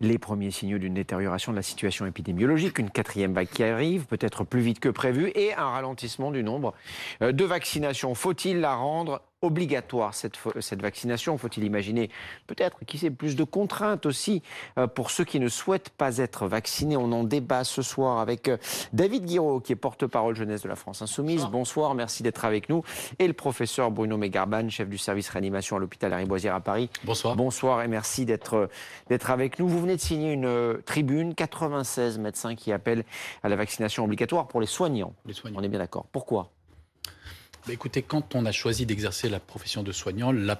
les premiers signaux d'une détérioration de la situation épidémiologique, une quatrième vague qui arrive, peut-être plus vite que prévu, et un ralentissement du nombre euh, de vaccinations. Faut-il la rendre obligatoire cette, cette vaccination Faut-il imaginer peut-être, qui sait, plus de contraintes aussi euh, pour ceux qui ne souhaitent pas être vaccinés On en débat ce soir avec euh, David Guiraud, qui est porte-parole jeunesse de la France Insoumise. Bonsoir, merci d'être avec nous. Et le professeur Bruno Megarban, chef du service réanimation à l'hôpital Lariboisière à Paris. Bonsoir. Bonsoir et merci d'être d'être avec nous. Vous venez de signer une euh, tribune, 96 médecins qui appellent à la vaccination obligatoire pour les soignants. Les soignants. On est bien d'accord. Pourquoi? Bah, écoutez, quand on a choisi d'exercer la profession de soignant, le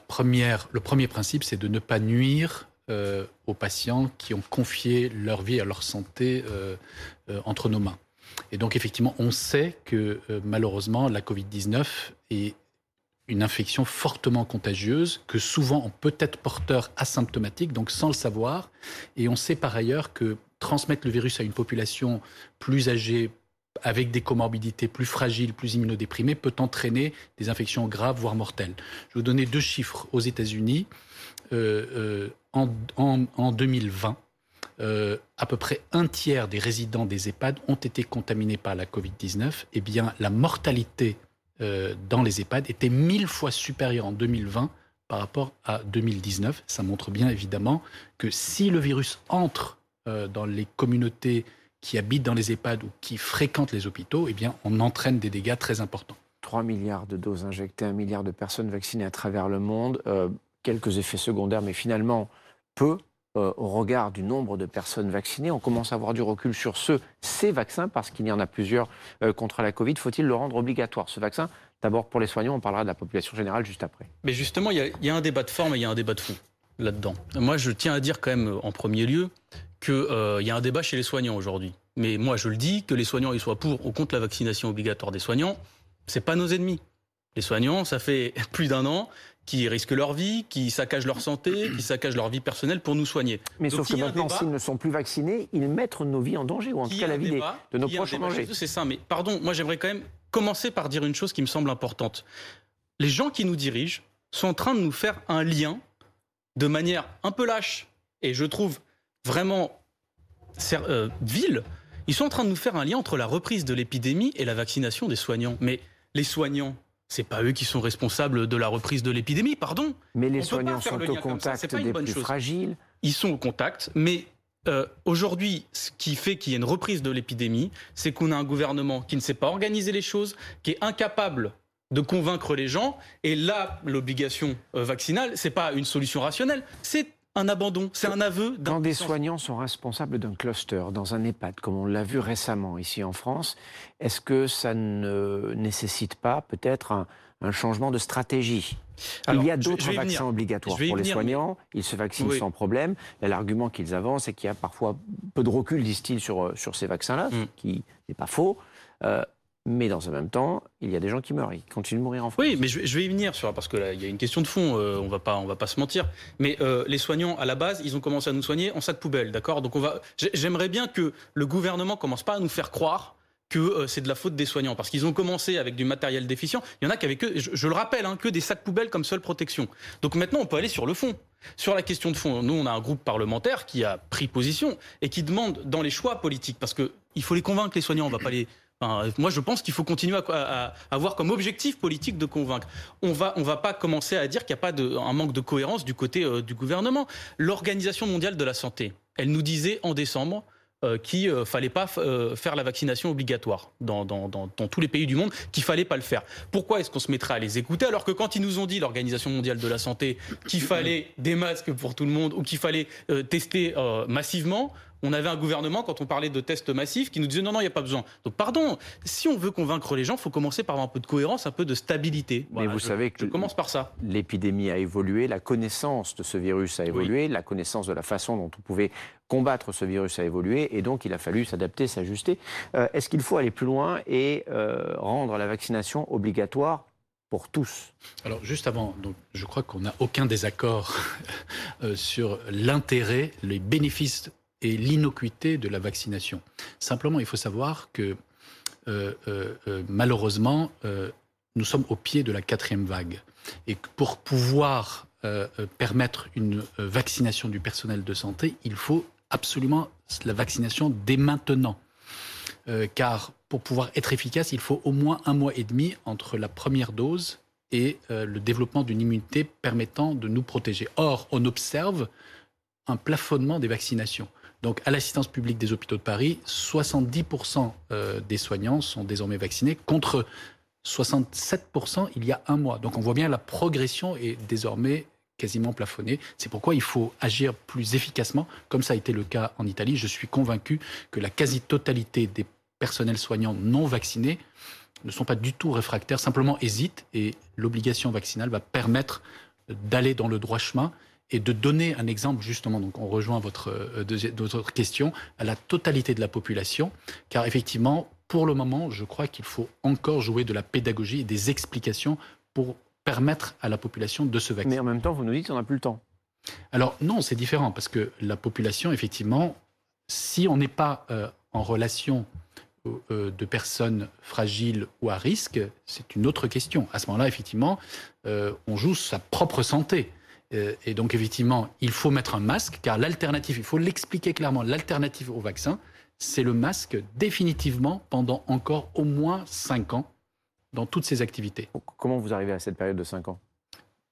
premier principe, c'est de ne pas nuire euh, aux patients qui ont confié leur vie à leur santé euh, euh, entre nos mains. Et donc, effectivement, on sait que malheureusement, la Covid-19 est une infection fortement contagieuse, que souvent on peut être porteur asymptomatique, donc sans le savoir. Et on sait par ailleurs que transmettre le virus à une population plus âgée, avec des comorbidités plus fragiles, plus immunodéprimées, peut entraîner des infections graves, voire mortelles. Je vais vous donner deux chiffres. Aux États-Unis, euh, euh, en, 2020, euh, à peu près un tiers des résidents des EHPAD ont été contaminés par la Covid-19. Eh bien, la mortalité dans les EHPAD était mille fois supérieure en 2020 par rapport à 2019. Ça montre bien évidemment que si le virus entre dans les communautés qui habitent dans les EHPAD ou qui fréquentent les hôpitaux, eh bien, on entraîne des dégâts très importants. 3 milliards de doses injectées, 1 milliard de personnes vaccinées à travers le monde, euh, quelques effets secondaires, mais finalement peu euh, au regard du nombre de personnes vaccinées. On commence à avoir du recul sur ce, ces vaccins, parce qu'il y en a plusieurs euh, contre la Covid. Faut-il le rendre obligatoire, ce vaccin? D'abord pour les soignants, on parlera de la population générale juste après. Mais justement, il y, y, a un débat de forme et il y a un débat de fond là-dedans. Moi, je tiens à dire quand même en premier lieu qu'il euh, y a un débat chez les soignants aujourd'hui. Mais moi, je le dis, que les soignants ils soient pour ou contre la vaccination obligatoire des soignants, c'est pas nos ennemis. Les soignants, ça fait plus d'un an qu'ils risquent leur vie, qui saccagent leur santé, qui saccagent leur vie personnelle pour nous soigner. Mais sauf que maintenant, s'ils ne sont plus vaccinés, ils mettent nos vies en danger, ou en tout cas la vie de nos proches en danger. C'est ça, mais pardon, moi j'aimerais quand même commencer par dire une chose qui me semble importante. Les gens qui nous dirigent sont en train de nous faire un lien de manière un peu lâche, et je trouve vraiment euh, ville, ils sont en train de nous faire un lien entre la reprise de l'épidémie et la vaccination des soignants. Mais les soignants, c'est pas eux qui sont responsables de la reprise de l'épidémie, pardon. Mais les soignants sont au contact des plus fragiles. Ils sont au contact, mais euh, aujourd'hui, ce qui fait qu'il y ait une reprise de l'épidémie, c'est qu'on a un gouvernement qui ne sait pas organiser les choses, qui est incapable de convaincre les gens. Et là, l'obligation euh, vaccinale, c'est pas une solution rationnelle, c'est un abandon, c'est un aveu Quand des soignants sont responsables d'un cluster dans un EHPAD, comme on l'a vu récemment ici en France, est-ce que ça ne nécessite pas peut-être un, changement de stratégie? Il y a d'autres vaccins obligatoires pour les soignants, ils se vaccinent sans problème. L'argument qu'ils avancent, c'est qu'il y a parfois peu de recul, disent-ils, sur, sur ces vaccins-là, ce mm. qui n'est pas faux. Euh, mais dans le même temps, il y a des gens qui meurent, ils continuent de mourir en France. Oui, mais je, vais y venir sur parce que là, il y a une question de fond. Euh, on va pas, on va pas se mentir. Mais euh, les soignants, à la base, ils ont commencé à nous soigner en sac poubelle, d'accord? Donc on va. J'aimerais bien que le gouvernement commence pas à nous faire croire que euh, c'est de la faute des soignants, parce qu'ils ont commencé avec du matériel déficient. Il y en a qui avaient que, je, le rappelle, hein, que des sacs poubelles comme seule protection. Donc maintenant, on peut aller sur le fond. Sur la question de fond, nous, on a un groupe parlementaire qui a pris position et qui demande dans les choix politiques, parce que il faut les convaincre les soignants, on va pas les moi, je pense qu'il faut continuer à, avoir comme objectif politique de convaincre. On va, va pas commencer à dire qu'il n'y a pas un manque de cohérence du côté euh, du gouvernement. L'Organisation mondiale de la santé, elle nous disait en décembre euh, qu'il ne euh, fallait pas faire la vaccination obligatoire dans, tous les pays du monde, qu'il fallait pas le faire. Pourquoi est-ce qu'on se mettrait à les écouter alors que quand ils nous ont dit l'Organisation mondiale de la santé qu'il fallait des masques pour tout le monde ou qu'il fallait tester massivement, on avait un gouvernement, quand on parlait de tests massifs, qui nous disait non, non, il n'y a pas besoin. Donc, pardon, si on veut convaincre les gens, il faut commencer par avoir un peu de cohérence, un peu de stabilité. Mais vous savez que je commence par ça. L'épidémie a évolué, la connaissance de ce virus a évolué, la connaissance de la façon dont on pouvait combattre ce virus a évolué, et donc il a fallu s'adapter, s'ajuster. Euh, est-ce qu'il faut aller plus loin et euh, rendre la vaccination obligatoire pour tous? Alors juste avant, donc, je crois qu'on n'a aucun désaccord euh, sur l'intérêt, les bénéfices et l'innocuité de la vaccination. Simplement, il faut savoir que euh, euh, euh, malheureusement, nous sommes au pied de la quatrième vague. Et pour pouvoir permettre une vaccination du personnel de santé, il faut absolument la vaccination dès maintenant. Car pour pouvoir être efficace, il faut au moins un mois et demi entre la première dose et le développement d'une immunité permettant de nous protéger. Or, on observe un plafonnement des vaccinations. Donc, à l'assistance publique des hôpitaux de Paris, 70% euh, des soignants sont désormais vaccinés contre 67% il y a un mois. Donc, on voit bien la progression est désormais quasiment plafonnée. C'est pourquoi il faut agir plus efficacement, comme ça a été le cas en Italie. Je suis convaincu que la quasi-totalité des personnels soignants non vaccinés ne sont pas du tout réfractaires, simplement hésitent et l'obligation vaccinale va permettre d'aller dans le droit chemin et de donner un exemple justement, donc on rejoint votre, euh, votre question, à la totalité de la population, car effectivement, pour le moment, je crois qu'il faut encore jouer de la pédagogie et des explications pour permettre à la population de se vacciner. Mais en même temps, vous nous dites qu'on n'a plus le temps. Alors non, c'est différent, parce que la population, effectivement, si on n'est pas euh, en relation euh, de personnes fragiles ou à risque, c'est une autre question. À ce moment-là, effectivement, on joue sa propre santé. Euh, et donc, effectivement, il faut mettre un masque, car l'alternative, il faut l'expliquer clairement, l'alternative au vaccin, c'est le masque définitivement pendant encore au moins 5 ans dans toutes ces activités. Comment vous arrivez à cette période de 5 ans?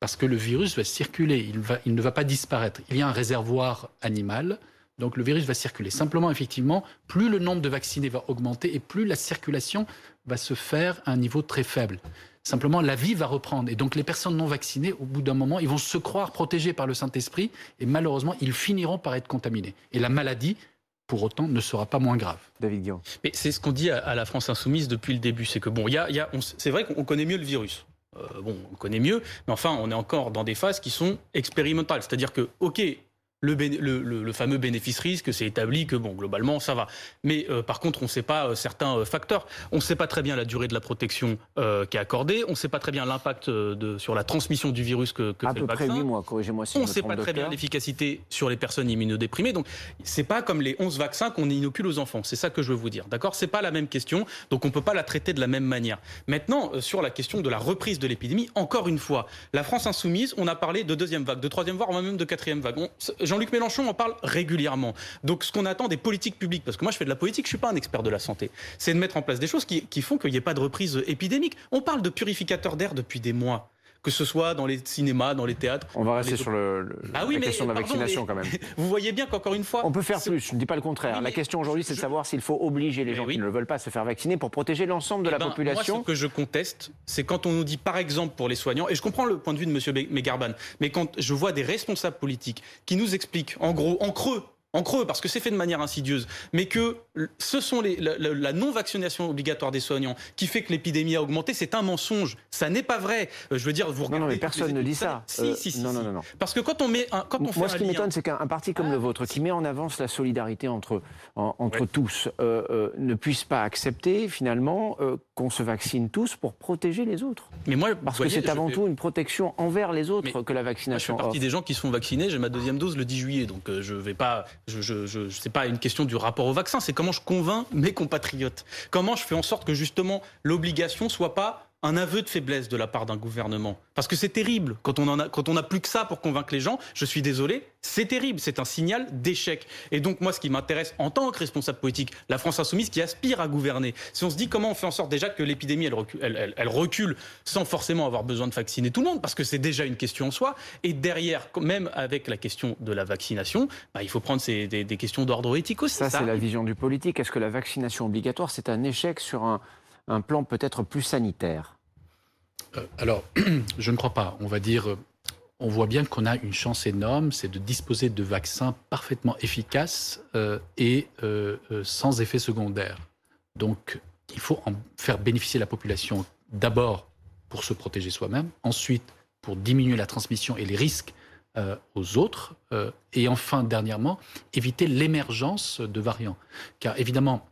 Parce que le virus va circuler, il, va, il ne va pas disparaître. Il y a un réservoir animal, donc le virus va circuler. Simplement, effectivement, plus le nombre de vaccinés va augmenter et plus la circulation va se faire à un niveau très faible. Simplement, la vie va reprendre. Et donc, les personnes non vaccinées, au bout d'un moment, ils vont se croire protégés par le Saint-Esprit et malheureusement, ils finiront par être contaminés. Et la maladie, pour autant, ne sera pas moins grave. David Guillaume. Mais c'est ce qu'on dit à, la France Insoumise depuis le début. C'est que, bon, y a, y a, c'est vrai qu'on connaît mieux le virus. Euh, bon, on connaît mieux, mais enfin, on est encore dans des phases qui sont expérimentales. C'est-à-dire que, OK, le, fameux bénéfice-risque, c'est établi que, bon, globalement, ça va. Mais euh, par contre, on ne sait pas euh, certains euh, facteurs. On ne sait pas très bien la durée de la protection qui est accordée. On ne sait pas très bien l'impact sur la transmission du virus que, que à peu près 8 mois, corrigez-moi si On ne sait pas très bien l'efficacité sur les personnes immunodéprimées. Donc, c'est pas comme les 11 vaccins qu'on inocule aux enfants. C'est ça que je veux vous dire. D'accord? C'est pas la même question. Donc, on ne peut pas la traiter de la même manière. Maintenant, sur la question de la reprise de l'épidémie, encore une fois, la France insoumise, on a parlé de deuxième vague, de troisième vague, même de quatrième vague. Jean-Luc Mélenchon en parle régulièrement. Donc ce qu'on attend des politiques publiques, parce que moi je fais de la politique, je suis pas un expert de la santé, c'est de mettre en place des choses qui, font qu'il n'y ait pas de reprise épidémique. On parle de purificateurs d'air depuis des mois que ce soit dans les cinémas, dans les théâtres. On va rester sur le, ah la question de la vaccination quand même. Vous voyez bien qu'encore une fois... On peut faire plus, je ne dis pas le contraire. la question aujourd'hui, c'est de savoir s'il faut obliger les gens qui ne le veulent pas à se faire vacciner pour protéger l'ensemble de la eh ben, population. Moi, ce que je conteste, c'est quand on nous dit, par exemple, pour les soignants, et je comprends le point de vue de M. Megarban, mais quand je vois des responsables politiques qui nous expliquent, en gros, en creux, en creux, parce que c'est fait de manière insidieuse, mais que ce sont les, la, non-vaccination obligatoire des soignants qui fait que l'épidémie a augmenté, c'est un mensonge. Ça n'est pas vrai. Euh, je veux dire, vous regardez... Non, non, mais personne ne dit ça. Si, euh, si, si, non, non, non, Parce que quand on met un, quand on Moi, ce qui m'étonne, c'est qu'un parti comme le ah, vôtre, qui met en avance la solidarité entre, entre tous, euh, ne puisse pas accepter, finalement, qu'on se vaccine tous pour protéger les autres. Mais moi, parce que c'est avant tout une protection envers les autres que la vaccination. Moi, je fais partie des gens qui sont vaccinés. J'ai ma deuxième dose le 10 juillet, donc je vais pas je, je, je, c'est pas une question du rapport au vaccin, c'est comment je convainc mes compatriotes? Comment je fais en sorte que justement l'obligation soit pas un aveu de faiblesse de la part d'un gouvernement. Parce que c'est terrible quand on a, quand on n'a plus que ça pour convaincre les gens. Je suis désolé, c'est terrible. C'est un signal d'échec. Et donc moi, ce qui m'intéresse en tant que responsable politique, la France insoumise qui aspire à gouverner, si on se dit comment on fait en sorte déjà que l'épidémie elle recule, elle, recule, sans forcément avoir besoin de vacciner tout le monde, parce que c'est déjà une question en soi. Et derrière, même avec la question de la vaccination, bah, il faut prendre des, des, questions d'ordre éthique aussi. Ça, c'est la vision du politique. Est-ce que la vaccination obligatoire, c'est un échec sur un un plan peut-être plus sanitaire euh, Alors, je ne crois pas. On va dire, euh, on voit bien qu'on a une chance énorme, c'est de disposer de vaccins parfaitement efficaces euh, et sans effet secondaire. Donc, il faut en faire bénéficier la population d'abord pour se protéger soi-même, ensuite pour diminuer la transmission et les risques aux autres, et enfin, dernièrement, éviter l'émergence de variants. Car évidemment,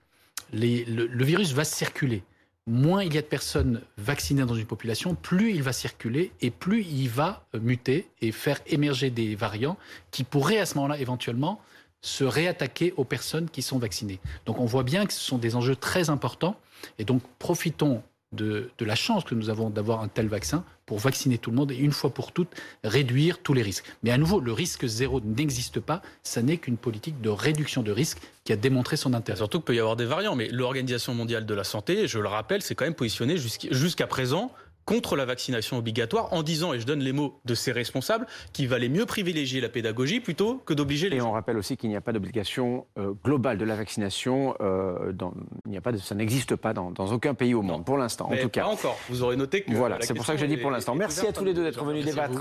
le, virus va circuler moins il y a de personnes vaccinées dans une population, plus il va circuler et plus il va euh, muter et faire émerger des variants qui pourraient à ce moment-là éventuellement se réattaquer aux personnes qui sont vaccinées. Donc on voit bien que ce sont des enjeux très importants et donc profitons de, la chance que nous avons d'avoir un tel vaccin pour vacciner tout le monde et une fois pour toutes réduire tous les risques. Mais à nouveau, le risque zéro n'existe pas. Ça n'est qu'une politique de réduction de risques qui a démontré son intérêt. Surtout qu'il peut y avoir des variants. Mais l'Organisation mondiale de la santé, je le rappelle, c'est quand même positionné jusqu'à présent contre la vaccination obligatoire en disant, et je donne les mots de ses responsables, qu'il valait mieux privilégier la pédagogie plutôt que d'obliger les Et on rappelle aussi qu'il n'y a pas d'obligation euh, globale de la vaccination. Euh, dans, il n'y a pas de, ça n'existe pas dans, dans, aucun pays au monde, pour l'instant, en tout cas. Pas encore. Vous aurez noté que. Voilà, c'est pour ça que je dis pour l'instant. Merci à tous les deux d'être venus débattre.